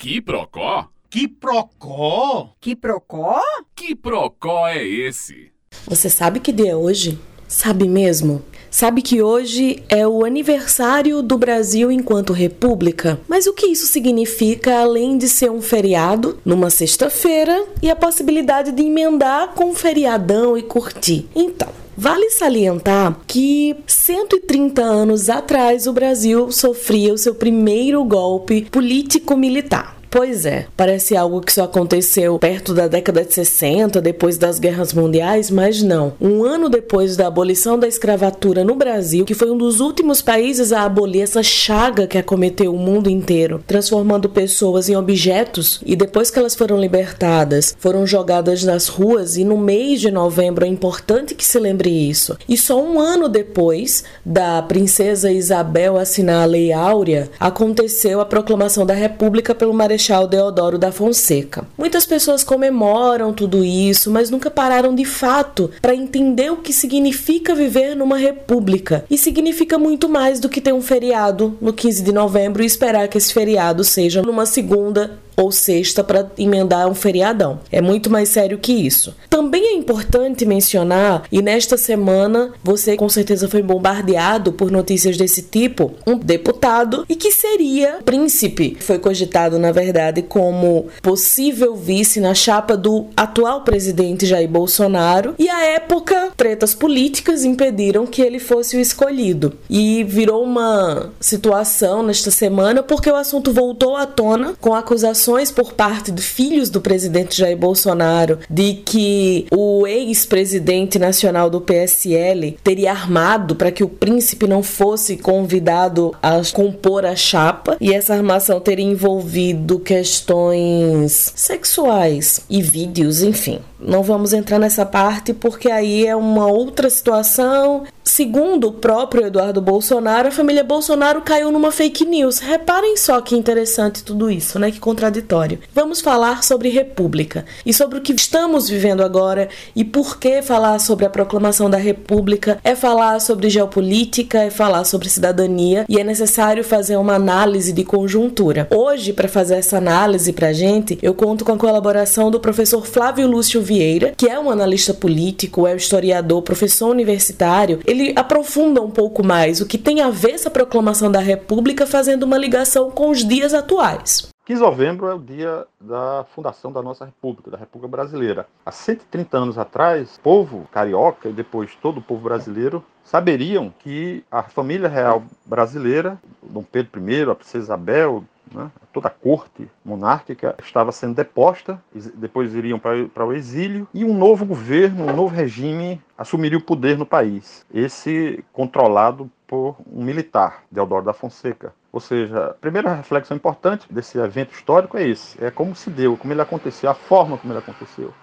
Que procó? Que procó? Que procó? Que procó é esse? Você sabe que dia é hoje? Sabe mesmo? Sabe que hoje é o aniversário do Brasil enquanto república? Mas o que isso significa além de ser um feriado numa sexta-feira e a possibilidade de emendar com um feriadão e curtir? Então, Vale salientar que 130 anos atrás o Brasil sofria o seu primeiro golpe político-militar. Pois é, parece algo que só aconteceu perto da década de 60, depois das guerras mundiais, mas não. Um ano depois da abolição da escravatura no Brasil, que foi um dos últimos países a abolir essa chaga que acometeu o mundo inteiro, transformando pessoas em objetos, e depois que elas foram libertadas, foram jogadas nas ruas, e no mês de novembro é importante que se lembre isso. E só um ano depois da princesa Isabel assinar a Lei Áurea, aconteceu a proclamação da República pelo Marechal Marechal Deodoro da Fonseca. Muitas pessoas comemoram tudo isso, mas nunca pararam de fato para entender o que significa viver numa república. E significa muito mais do que ter um feriado no 15 de novembro e esperar que esse feriado seja numa segunda ou sexta para emendar um feriadão. É muito mais sério que isso. Também é importante mencionar, e nesta semana você com certeza foi bombardeado por notícias desse tipo, um deputado e que seria príncipe, foi cogitado na verdade como possível vice na chapa do atual presidente Jair Bolsonaro, e à época tretas políticas impediram que ele fosse o escolhido. E virou uma situação nesta semana porque o assunto voltou à tona com acusações por parte de filhos do presidente Jair Bolsonaro de que o ex-presidente nacional do PSL teria armado para que o príncipe não fosse convidado a compor a chapa e essa armação teria envolvido questões sexuais e vídeos, enfim. Não vamos entrar nessa parte porque aí é uma outra situação. Segundo o próprio Eduardo Bolsonaro, a família Bolsonaro caiu numa fake news. Reparem só que interessante tudo isso, né? Que contraditório. Vamos falar sobre república e sobre o que estamos vivendo agora e por que falar sobre a proclamação da república é falar sobre geopolítica, é falar sobre cidadania e é necessário fazer uma análise de conjuntura. Hoje, para fazer essa análise pra gente, eu conto com a colaboração do professor Flávio Lúcio Vieira, que é um analista político, é um historiador, professor universitário, ele aprofunda um pouco mais o que tem a ver essa proclamação da República, fazendo uma ligação com os dias atuais. 15 de novembro é o dia da fundação da nossa República, da República Brasileira. Há 130 anos atrás, o povo carioca e depois todo o povo brasileiro saberiam que a família real brasileira, Dom Pedro I, a princesa Isabel, né? toda a corte monárquica estava sendo deposta, depois iriam para o exílio, e um novo governo, um novo regime assumiria o poder no país. Esse controlado por um militar, Deodoro da Fonseca. Ou seja, a primeira reflexão importante desse evento histórico é esse: é como se deu, como ele aconteceu, a forma como ele aconteceu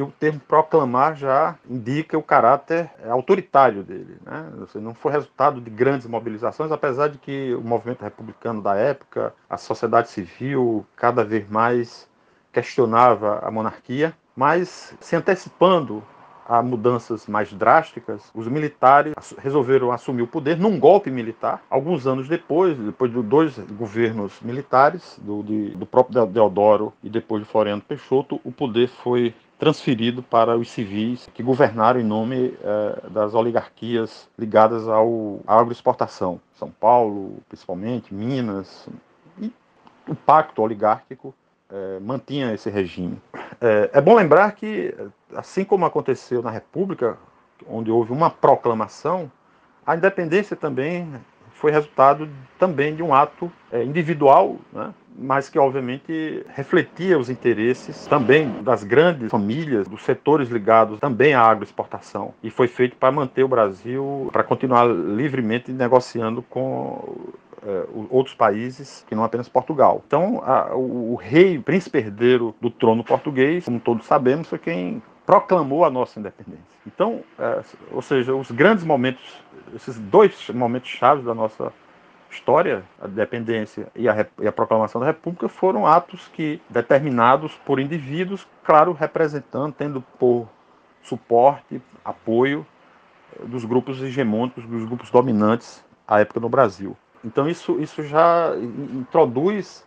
e o termo proclamar já indica o caráter autoritário dele. Né? Não foi resultado de grandes mobilizações, apesar de que o movimento republicano da época, a sociedade civil, cada vez mais questionava a monarquia, mas se antecipando a mudanças mais drásticas, os militares resolveram assumir o poder num golpe militar. Alguns anos depois, depois de dois governos militares, do, de, do próprio Deodoro e depois de Floriano Peixoto, o poder foi transferido para os civis que governaram em nome eh, das oligarquias ligadas ao, agroexportação. São Paulo, principalmente, Minas. E o pacto oligárquico eh, mantinha esse regime. É, é bom lembrar que, assim como aconteceu na República, onde houve uma proclamação, a independência também foi resultado também de um ato é, individual, né? mas que obviamente refletia os interesses também das grandes famílias, dos setores ligados também à agroexportação. E foi feito para manter o Brasil, para continuar livremente negociando com é, outros países que não apenas Portugal. Então, a, o, o, rei, príncipe herdeiro do trono português, como todos sabemos, foi quem proclamou a nossa independência. Então, é, ou seja, os grandes momentos, esses dois momentos chaves da nossa história, a dependência e a, e a, proclamação da República, foram atos que, determinados por indivíduos, claro, representando, tendo por suporte, apoio eh, dos grupos hegemônicos, dos grupos dominantes à época no Brasil. Então isso, isso já introduz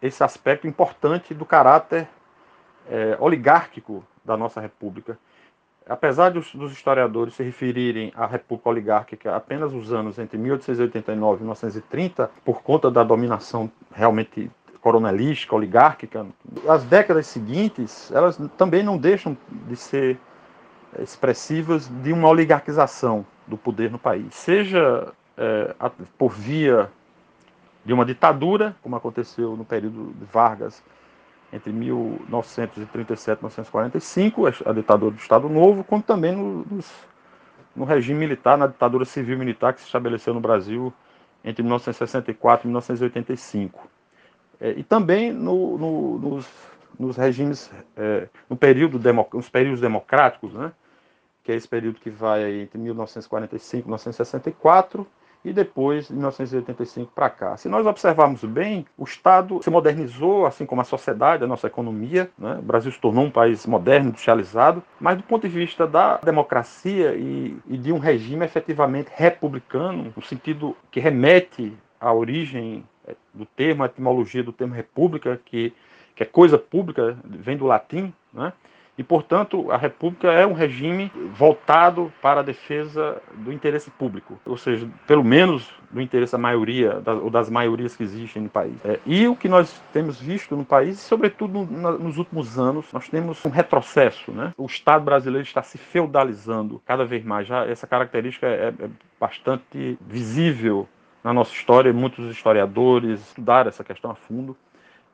esse aspecto importante do caráter é, oligárquico da nossa república. Apesar dos, dos, historiadores se referirem à república oligárquica apenas os anos entre 1889 e 1930, por conta da dominação realmente coronelística, oligárquica, as décadas seguintes, elas também não deixam de ser expressivas de uma oligarquização do poder no país, seja é, por via de uma ditadura, como aconteceu no período de Vargas entre 1937 e 1945, a ditadura do Estado Novo, como também no, no regime militar, na ditadura civil-militar que se estabeleceu no Brasil entre 1964 e 1985. É, e também no, no, nos, nos, regimes, é, no período nos períodos democráticos, né, que é esse período que vai entre 1945 e 1964, e depois, de 1985 para cá. Se nós observarmos bem, o Estado se modernizou, assim como a sociedade, a nossa economia. Né? O Brasil se tornou um país moderno, industrializado, mas do ponto de vista da democracia e, e de um regime efetivamente republicano, no sentido que remete à origem é, do termo, a etimologia do termo república, que, que é coisa pública, vem do latim, né? E, portanto, a República é um regime voltado para a defesa do interesse público, ou seja, pelo menos do interesse da maioria, ou das maiorias que existem no país. É, e o que nós temos visto no país, sobretudo no, nos últimos anos, nós temos um retrocesso. Né? O Estado brasileiro está se feudalizando cada vez mais. Já essa característica é, é bastante visível na nossa história, muitos historiadores estudaram essa questão a fundo.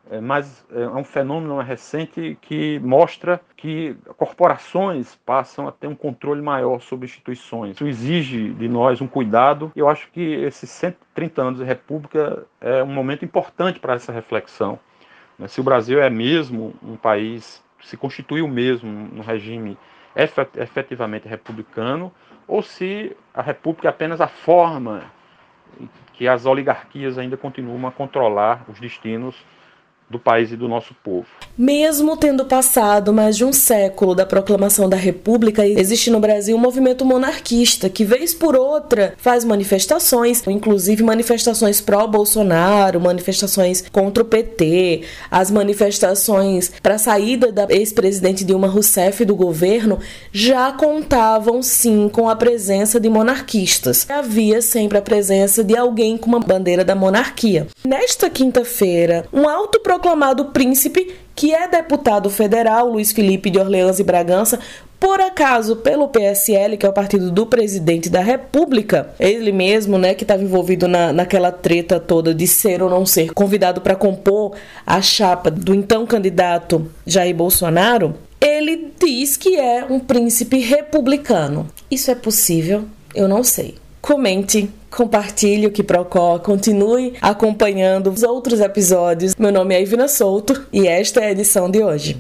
É, mas é um fenômeno recente que mostra que corporações passam a ter um controle maior sobre instituições. Isso exige de nós um cuidado. Eu acho que esses 130 anos de República é um momento importante para essa reflexão. Né? Se o Brasil é mesmo um país, se constituiu mesmo no regime efetivamente republicano, ou se a República é apenas a forma que as oligarquias ainda continuam a controlar os destinos do país e do nosso povo. Mesmo tendo passado mais de um século da proclamação da República, existe no Brasil um movimento monarquista que, vez por outra, faz manifestações, inclusive manifestações pró-Bolsonaro, manifestações contra o PT, as manifestações para a saída da ex-presidente Dilma Rousseff do governo já contavam sim com a presença de monarquistas. Havia sempre a presença de alguém com uma bandeira da monarquia. Nesta quinta-feira, um alto proclamado príncipe, que é deputado federal, Luiz Felipe de Orleans e Bragança, por acaso pelo PSL, que é o partido do presidente da República, ele mesmo, né, que estava envolvido na, naquela treta toda de ser ou não ser convidado para compor a chapa do então candidato Jair Bolsonaro, ele diz que é um príncipe republicano. Isso é possível? Eu não sei. Comente compartilhe o que Procó, continue acompanhando os outros episódios. Meu nome é Ivina Souto e esta é a edição de hoje.